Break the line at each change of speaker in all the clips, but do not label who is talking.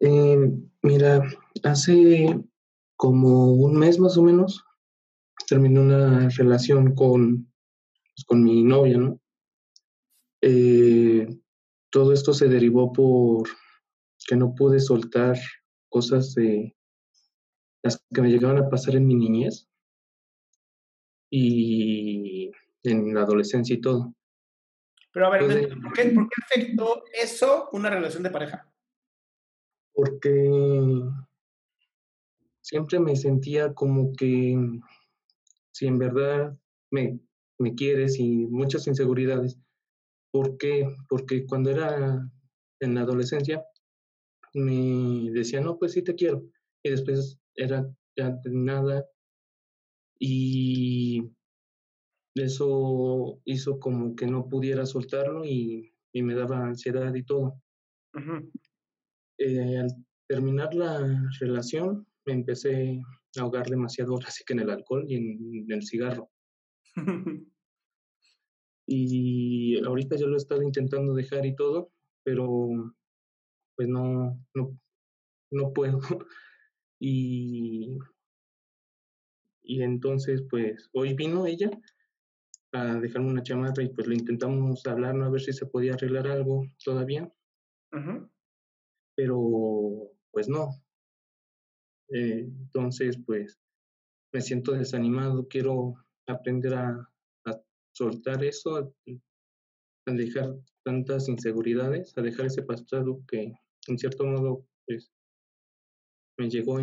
Eh, mira, hace como un mes más o menos terminé una relación con pues, con mi novia, ¿no? Eh, todo esto se derivó por que no pude soltar cosas de las que me llegaban a pasar en mi niñez y en la adolescencia y todo.
Pero a ver, ¿por, qué, ¿por qué afectó eso una relación de pareja?
Porque siempre me sentía como que si en verdad me me quieres y muchas inseguridades. ¿Por qué? Porque cuando era en la adolescencia me decía, no, pues sí te quiero. Y después era ya nada. Y eso hizo como que no pudiera soltarlo y, me daba ansiedad y todo. Eh, al terminar la relación, me empecé a ahogar demasiado, así que en el alcohol y en el cigarro. y ahorita yo lo he estado intentando dejar y todo, pero pues no, no, no puedo. y, y entonces, pues hoy vino ella a dejarme una chamada y pues le intentamos hablar, ¿no? A ver si se podía arreglar algo todavía. Pero pues no. Eh, entonces, pues me siento desanimado, quiero aprender a, soltar eso, a, dejar tantas inseguridades, a dejar ese pasado que en cierto modo pues me llegó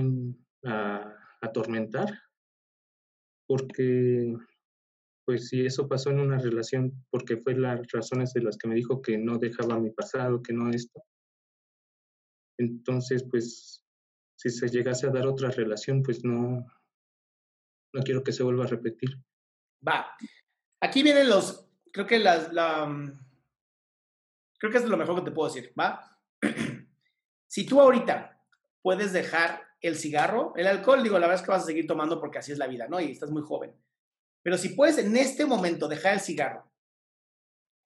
a, atormentar, porque pues si eso pasó en una relación, porque fue las razones de las que me dijo que no dejaba mi pasado, que no esto. Entonces, pues, si se llegase a dar otra relación, pues no, no quiero que se vuelva a repetir.
Va, Aquí vienen los, creo que las, la, mm, creo que es lo mejor que te puedo decir, ¿va? si tú ahorita puedes dejar el cigarro, el alcohol, digo, la verdad es que vas a seguir tomando porque así es la vida, ¿no? Y estás muy joven. Pero si puedes en este momento dejar el cigarro,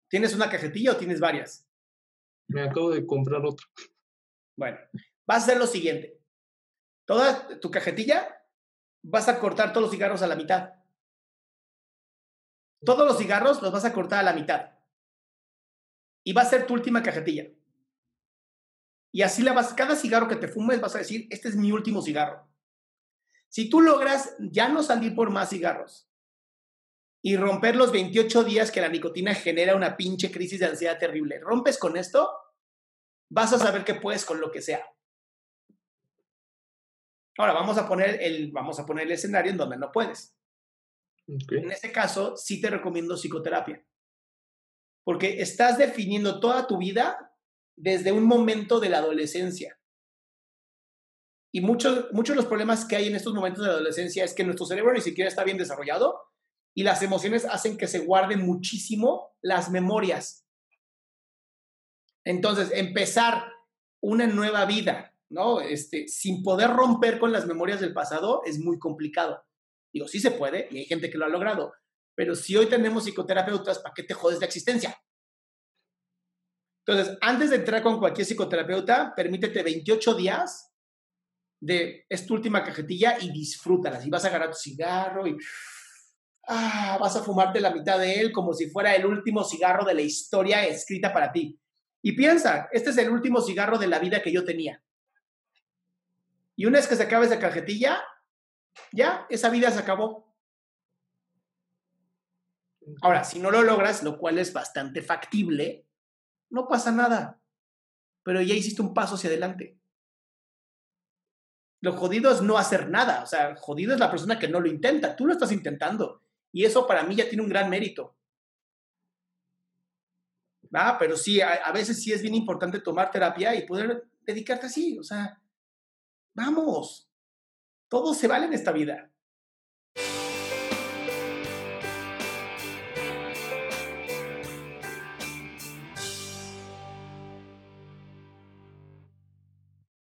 ¿tienes una cajetilla o tienes varias?
Me acabo de comprar otra.
Bueno, vas a hacer lo siguiente. Toda tu cajetilla, vas a cortar todos los cigarros a la mitad. Todos los cigarros los vas a cortar a la mitad. Y va a ser tu última cajetilla. Y así la vas, cada cigarro que te fumes vas a decir, este es mi último cigarro. Si tú logras ya no salir por más cigarros y romper los 28 días que la nicotina genera una pinche crisis de ansiedad terrible, rompes con esto, vas a saber que puedes con lo que sea. Ahora vamos a poner el, vamos a poner el escenario en donde no puedes. En ese caso, sí te recomiendo psicoterapia. Porque estás definiendo toda tu vida desde un momento de la adolescencia. Y muchos, muchos de los problemas que hay en estos momentos de la adolescencia es que nuestro cerebro ni siquiera está bien desarrollado y las emociones hacen que se guarden muchísimo las memorias. Entonces, empezar una nueva vida, ¿no? Este, sin poder romper con las memorias del pasado es muy complicado. Digo, sí se puede y hay gente que lo ha logrado, pero si hoy tenemos psicoterapeutas, ¿para qué te jodes de existencia? Entonces, antes de entrar con cualquier psicoterapeuta, permítete 28 días de esta última cajetilla y disfrútalas. Y vas a agarrar tu cigarro y ah, vas a fumarte la mitad de él como si fuera el último cigarro de la historia escrita para ti. Y piensa, este es el último cigarro de la vida que yo tenía. Y una vez que se acabe esa cajetilla, ya, esa vida se acabó. Ahora, si no lo logras, lo cual es bastante factible, no pasa nada. Pero ya hiciste un paso hacia adelante. Lo jodido es no hacer nada. O sea, jodido es la persona que no lo intenta. Tú lo estás intentando. Y eso para mí ya tiene un gran mérito. ¿va? Pero sí, a, a, veces sí es bien importante tomar terapia y poder dedicarte así, o sea, vamos, todo se vale en esta vida.